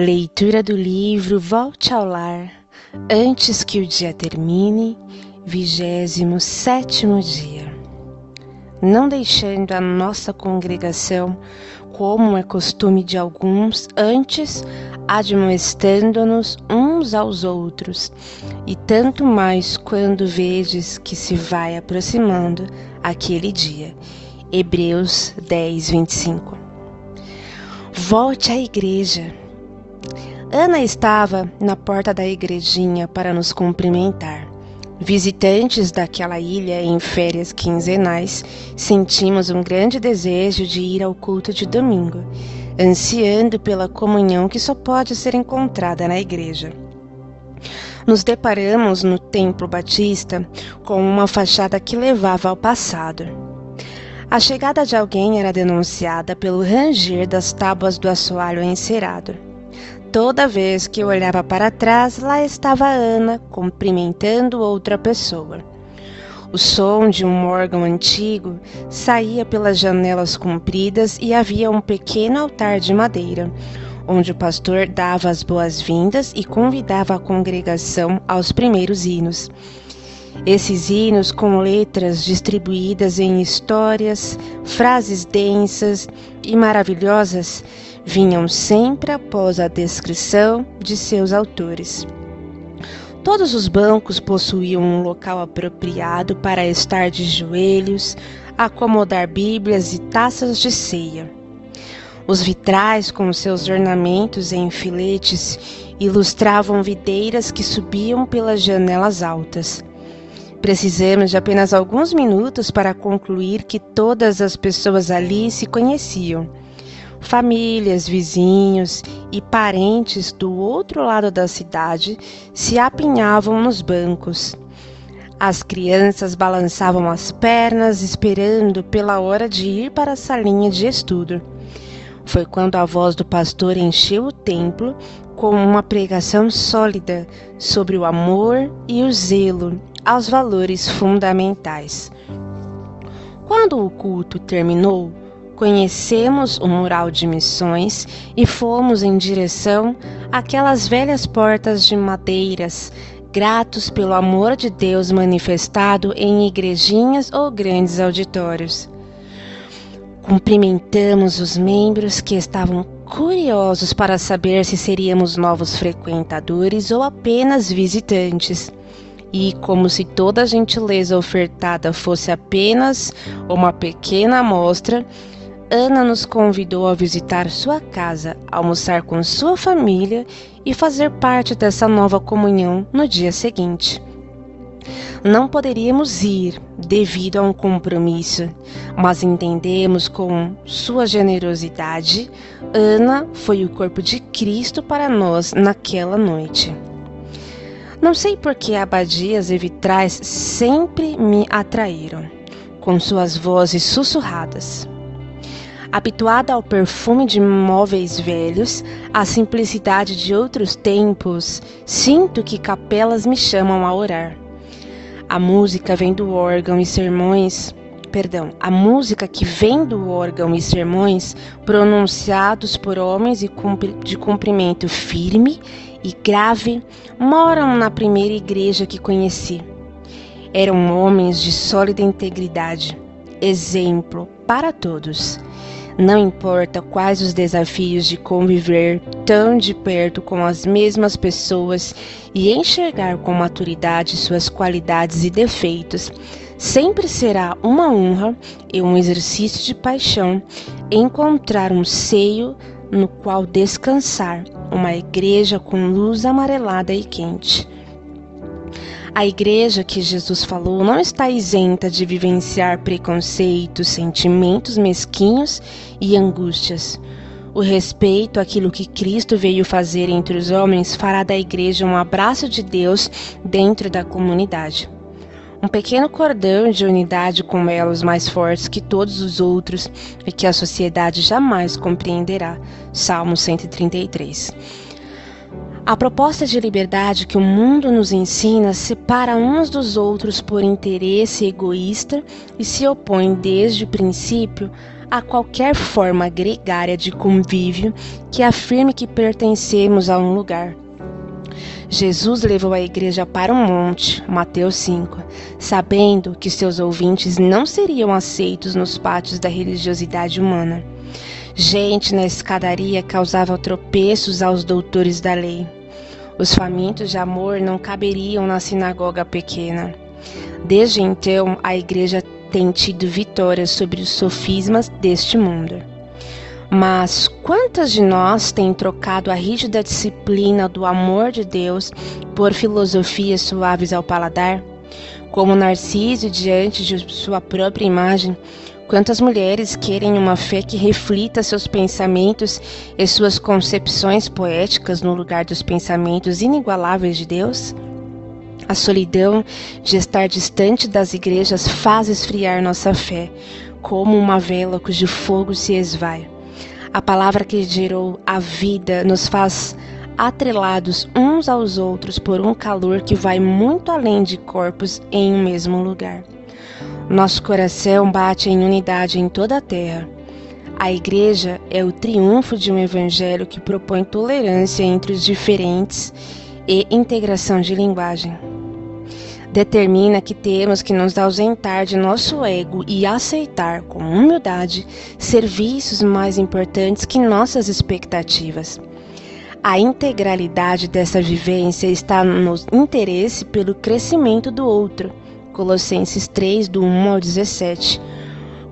Leitura do livro Volte ao Lar, antes que o dia termine, vigésimo sétimo dia. Não deixando a nossa congregação, como é costume de alguns, antes admoestando-nos uns aos outros, e tanto mais quando vedes que se vai aproximando aquele dia. Hebreus 10, 25. Volte à igreja Ana estava na porta da igrejinha para nos cumprimentar. Visitantes daquela ilha em férias quinzenais, sentimos um grande desejo de ir ao culto de domingo, ansiando pela comunhão que só pode ser encontrada na igreja. Nos deparamos no Templo Batista com uma fachada que levava ao passado. A chegada de alguém era denunciada pelo ranger das tábuas do assoalho encerado. Toda vez que eu olhava para trás, lá estava Ana cumprimentando outra pessoa. O som de um órgão antigo saía pelas janelas compridas e havia um pequeno altar de madeira, onde o pastor dava as boas-vindas e convidava a congregação aos primeiros hinos. Esses hinos, com letras distribuídas em histórias, frases densas e maravilhosas, vinham sempre após a descrição de seus autores. Todos os bancos possuíam um local apropriado para estar de joelhos, acomodar Bíblias e taças de ceia. Os vitrais, com seus ornamentos em filetes, ilustravam videiras que subiam pelas janelas altas. Precisamos de apenas alguns minutos para concluir que todas as pessoas ali se conheciam Famílias, vizinhos e parentes do outro lado da cidade se apinhavam nos bancos. As crianças balançavam as pernas esperando pela hora de ir para a salinha de estudo. Foi quando a voz do pastor encheu o templo com uma pregação sólida sobre o amor e o zelo aos valores fundamentais. Quando o culto terminou, conhecemos o mural de missões e fomos em direção àquelas velhas portas de madeiras, gratos pelo amor de Deus manifestado em igrejinhas ou grandes auditórios. Cumprimentamos os membros que estavam curiosos para saber se seríamos novos frequentadores ou apenas visitantes. E, como se toda a gentileza ofertada fosse apenas uma pequena amostra, Ana nos convidou a visitar sua casa, almoçar com sua família e fazer parte dessa nova comunhão no dia seguinte. Não poderíamos ir devido a um compromisso, mas entendemos com sua generosidade, Ana foi o corpo de Cristo para nós naquela noite. Não sei por que abadias e vitrais sempre me atraíram, com suas vozes sussurradas. Habituada ao perfume de móveis velhos, à simplicidade de outros tempos, sinto que capelas me chamam a orar. A música vem do órgão e sermões, perdão, a música que vem do órgão e sermões pronunciados por homens de cumprimento firme e grave moram na primeira igreja que conheci. Eram homens de sólida integridade, exemplo para todos. Não importa quais os desafios de conviver tão de perto com as mesmas pessoas e enxergar com maturidade suas qualidades e defeitos, sempre será uma honra e um exercício de paixão encontrar um seio no qual descansar, uma igreja com luz amarelada e quente. A igreja que Jesus falou não está isenta de vivenciar preconceitos, sentimentos mesquinhos e angústias. O respeito àquilo que Cristo veio fazer entre os homens fará da igreja um abraço de Deus dentro da comunidade. Um pequeno cordão de unidade com elos mais fortes que todos os outros e que a sociedade jamais compreenderá. Salmo 133. A proposta de liberdade que o mundo nos ensina separa uns dos outros por interesse egoísta e se opõe desde o princípio a qualquer forma gregária de convívio que afirme que pertencemos a um lugar. Jesus levou a igreja para um monte, Mateus 5, sabendo que seus ouvintes não seriam aceitos nos pátios da religiosidade humana. Gente na escadaria causava tropeços aos doutores da lei. Os famintos de amor não caberiam na sinagoga pequena. Desde então, a igreja tem tido vitórias sobre os sofismas deste mundo. Mas quantas de nós têm trocado a rígida disciplina do amor de Deus por filosofias suaves ao paladar? Como Narciso diante de sua própria imagem, Quantas mulheres querem uma fé que reflita seus pensamentos e suas concepções poéticas no lugar dos pensamentos inigualáveis de Deus? A solidão de estar distante das igrejas faz esfriar nossa fé, como uma vela cujo fogo se esvai. A palavra que gerou a vida nos faz atrelados uns aos outros por um calor que vai muito além de corpos em um mesmo lugar. Nosso coração bate em unidade em toda a terra. A Igreja é o triunfo de um Evangelho que propõe tolerância entre os diferentes e integração de linguagem. Determina que temos que nos ausentar de nosso ego e aceitar com humildade serviços mais importantes que nossas expectativas. A integralidade dessa vivência está no interesse pelo crescimento do outro Colossenses 3, do 1 ao 17.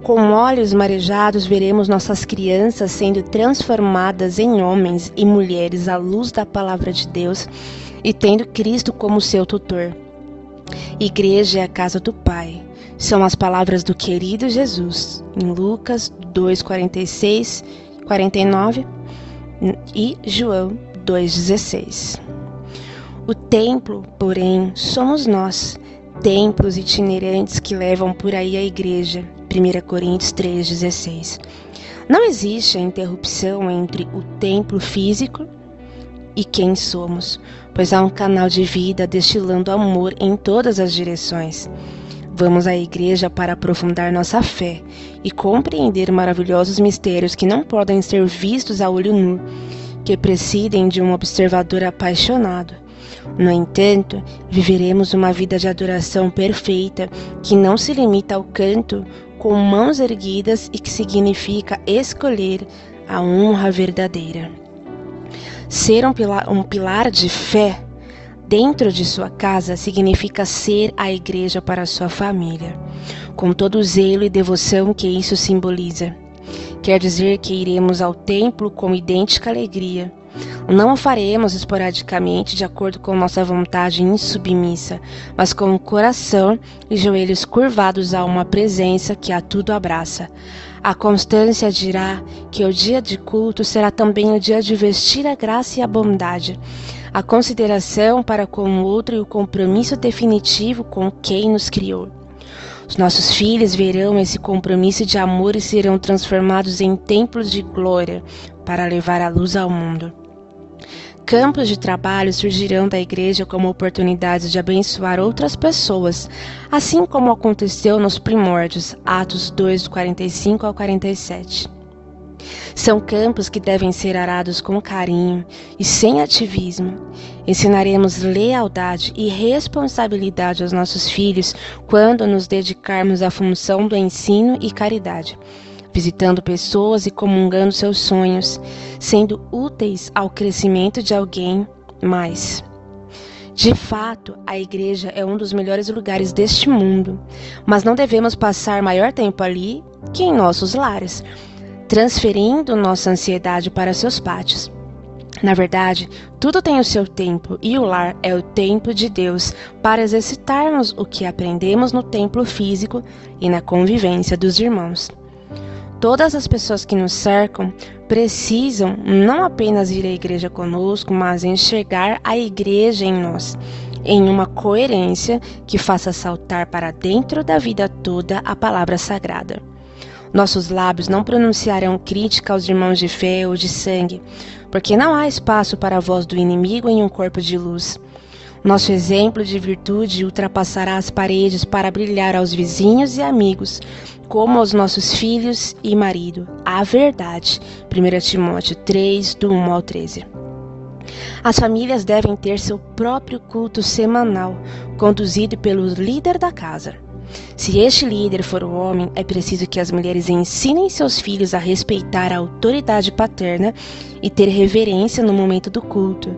Com olhos marejados, veremos nossas crianças sendo transformadas em homens e mulheres à luz da palavra de Deus e tendo Cristo como seu tutor. Igreja é a casa do Pai. São as palavras do querido Jesus em Lucas 2, 46, 49 e João 2,16. O templo, porém, somos nós templos itinerantes que levam por aí a igreja. 1 Coríntios 3,16. Não existe a interrupção entre o templo físico e quem somos, pois há um canal de vida destilando amor em todas as direções. Vamos à igreja para aprofundar nossa fé e compreender maravilhosos mistérios que não podem ser vistos a olho nu, que precisem de um observador apaixonado no entanto, viveremos uma vida de adoração perfeita que não se limita ao canto com mãos erguidas e que significa escolher a honra verdadeira. Ser um pilar, um pilar de fé dentro de sua casa significa ser a igreja para sua família, com todo o zelo e devoção que isso simboliza. Quer dizer que iremos ao templo com idêntica alegria, não o faremos esporadicamente de acordo com nossa vontade insubmissa, mas com o coração e joelhos curvados a uma presença que a tudo abraça. A constância dirá que o dia de culto será também o dia de vestir a graça e a bondade, a consideração para com o outro e o compromisso definitivo com quem nos criou. Os nossos filhos verão esse compromisso de amor e serão transformados em templos de glória para levar a luz ao mundo. Campos de trabalho surgirão da igreja como oportunidades de abençoar outras pessoas, assim como aconteceu nos primórdios, Atos 2, 45 ao 47. São campos que devem ser arados com carinho e sem ativismo. Ensinaremos lealdade e responsabilidade aos nossos filhos quando nos dedicarmos à função do ensino e caridade visitando pessoas e comungando seus sonhos, sendo úteis ao crescimento de alguém mais. De fato, a igreja é um dos melhores lugares deste mundo, mas não devemos passar maior tempo ali que em nossos lares, transferindo nossa ansiedade para seus pátios. Na verdade, tudo tem o seu tempo e o lar é o tempo de Deus para exercitarmos o que aprendemos no templo físico e na convivência dos irmãos. Todas as pessoas que nos cercam precisam não apenas ir à igreja conosco, mas enxergar a igreja em nós, em uma coerência que faça saltar para dentro da vida toda a palavra sagrada. Nossos lábios não pronunciarão crítica aos irmãos de fé ou de sangue, porque não há espaço para a voz do inimigo em um corpo de luz. Nosso exemplo de virtude ultrapassará as paredes para brilhar aos vizinhos e amigos como aos nossos filhos e marido, a verdade. 1 Timóteo 3, do 1 ao 13. As famílias devem ter seu próprio culto semanal, conduzido pelo líder da casa. Se este líder for o homem, é preciso que as mulheres ensinem seus filhos a respeitar a autoridade paterna e ter reverência no momento do culto.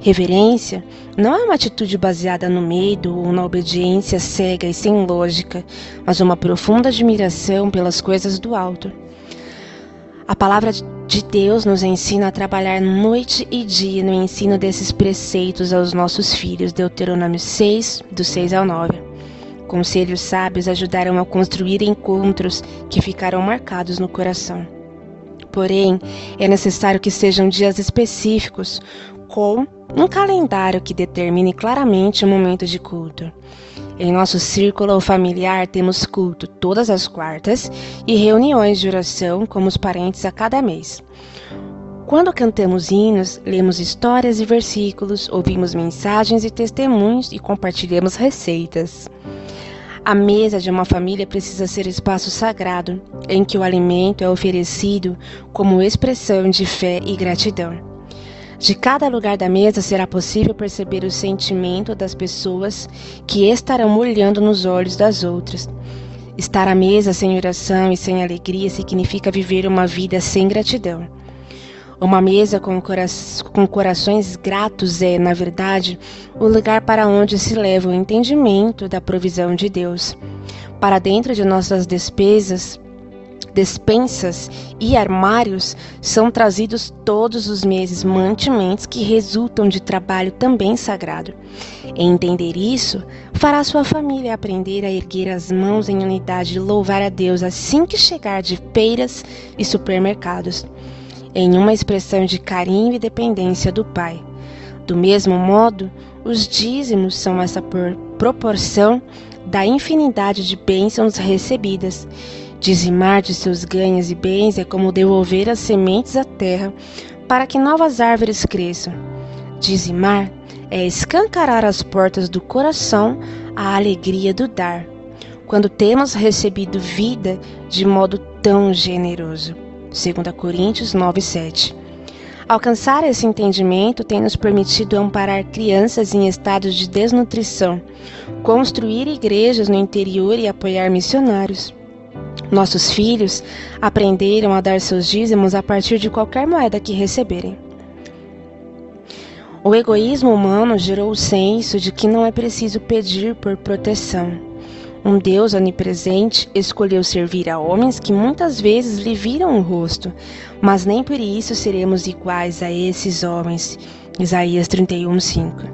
Reverência não é uma atitude baseada no medo ou na obediência cega e sem lógica, mas uma profunda admiração pelas coisas do alto. A palavra de Deus nos ensina a trabalhar noite e dia no ensino desses preceitos aos nossos filhos. Deuteronômio 6, do 6 ao 9. Conselhos sábios ajudarão a construir encontros que ficarão marcados no coração. Porém, é necessário que sejam dias específicos, com um calendário que determine claramente o momento de culto. Em nosso círculo familiar temos culto todas as quartas e reuniões de oração com os parentes a cada mês. Quando cantamos hinos, lemos histórias e versículos, ouvimos mensagens e testemunhos e compartilhamos receitas. A mesa de uma família precisa ser espaço sagrado, em que o alimento é oferecido como expressão de fé e gratidão. De cada lugar da mesa será possível perceber o sentimento das pessoas que estarão olhando nos olhos das outras. Estar à mesa sem oração e sem alegria significa viver uma vida sem gratidão. Uma mesa com, cora com corações gratos é, na verdade, o lugar para onde se leva o entendimento da provisão de Deus. Para dentro de nossas despesas, despensas e armários são trazidos todos os meses mantimentos que resultam de trabalho também sagrado. Entender isso, fará sua família aprender a erguer as mãos em unidade e louvar a Deus assim que chegar de feiras e supermercados, em uma expressão de carinho e dependência do Pai. Do mesmo modo, os dízimos são essa proporção da infinidade de bênçãos recebidas Dizimar de seus ganhos e bens é como devolver as sementes à terra para que novas árvores cresçam. Dizimar é escancarar as portas do coração à alegria do dar, quando temos recebido vida de modo tão generoso. 2 Coríntios 9:7. Alcançar esse entendimento tem nos permitido amparar crianças em estados de desnutrição, construir igrejas no interior e apoiar missionários. Nossos filhos aprenderam a dar seus dízimos a partir de qualquer moeda que receberem. O egoísmo humano gerou o senso de que não é preciso pedir por proteção. Um Deus onipresente escolheu servir a homens que muitas vezes lhe viram o rosto, mas nem por isso seremos iguais a esses homens. Isaías 31:5.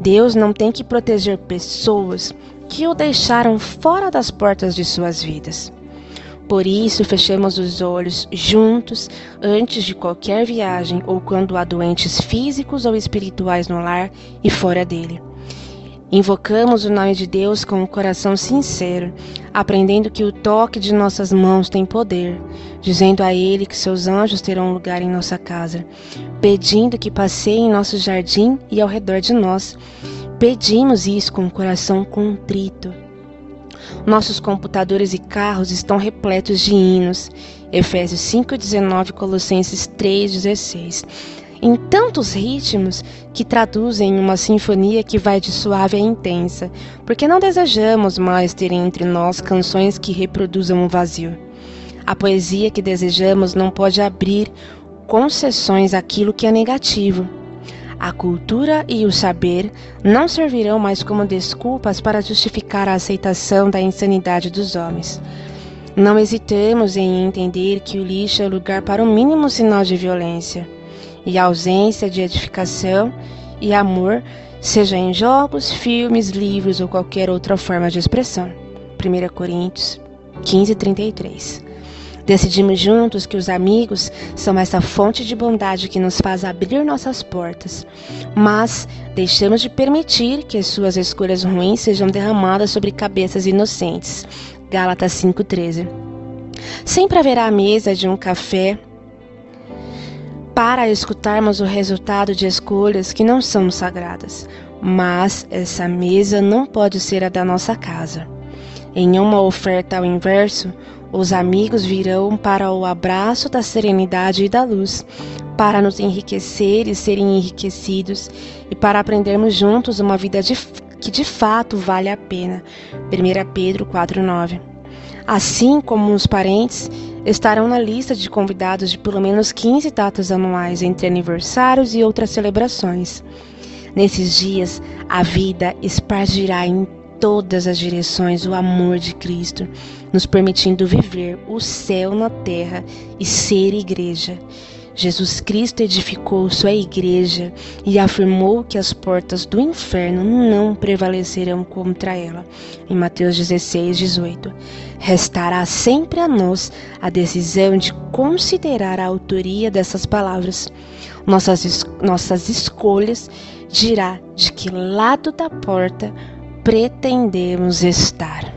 Deus não tem que proteger pessoas que o deixaram fora das portas de suas vidas. Por isso, fechemos os olhos juntos antes de qualquer viagem ou quando há doentes físicos ou espirituais no lar e fora dele. Invocamos o nome de Deus com um coração sincero, aprendendo que o toque de nossas mãos tem poder, dizendo a Ele que seus anjos terão lugar em nossa casa, pedindo que passeie em nosso jardim e ao redor de nós. Pedimos isso com o coração contrito nossos computadores e carros estão repletos de hinos. Efésios 5:19, Colossenses 3:16. Em tantos ritmos que traduzem uma sinfonia que vai de suave a intensa, porque não desejamos mais ter entre nós canções que reproduzam o vazio. A poesia que desejamos não pode abrir concessões àquilo que é negativo. A cultura e o saber não servirão mais como desculpas para justificar a aceitação da insanidade dos homens. Não hesitemos em entender que o lixo é lugar para o mínimo sinal de violência e a ausência de edificação e amor, seja em jogos, filmes, livros ou qualquer outra forma de expressão. 1 Coríntios 15, 33. Decidimos juntos que os amigos são essa fonte de bondade que nos faz abrir nossas portas, mas deixamos de permitir que suas escolhas ruins sejam derramadas sobre cabeças inocentes. Gálatas 5:13. Sempre haverá a mesa de um café para escutarmos o resultado de escolhas que não são sagradas, mas essa mesa não pode ser a da nossa casa. Em uma oferta ao inverso, os amigos virão para o abraço da serenidade e da luz, para nos enriquecer e serem enriquecidos, e para aprendermos juntos uma vida de, que de fato vale a pena. 1 Pedro 4,9 Assim como os parentes estarão na lista de convidados de pelo menos 15 datas anuais entre aniversários e outras celebrações. Nesses dias, a vida espargirá em todas as direções o amor de Cristo, nos permitindo viver o céu na terra e ser igreja. Jesus Cristo edificou sua igreja e afirmou que as portas do inferno não prevalecerão contra ela. Em Mateus 16, 18. Restará sempre a nós a decisão de considerar a autoria dessas palavras. Nossas, nossas escolhas dirá de que lado da porta pretendemos estar.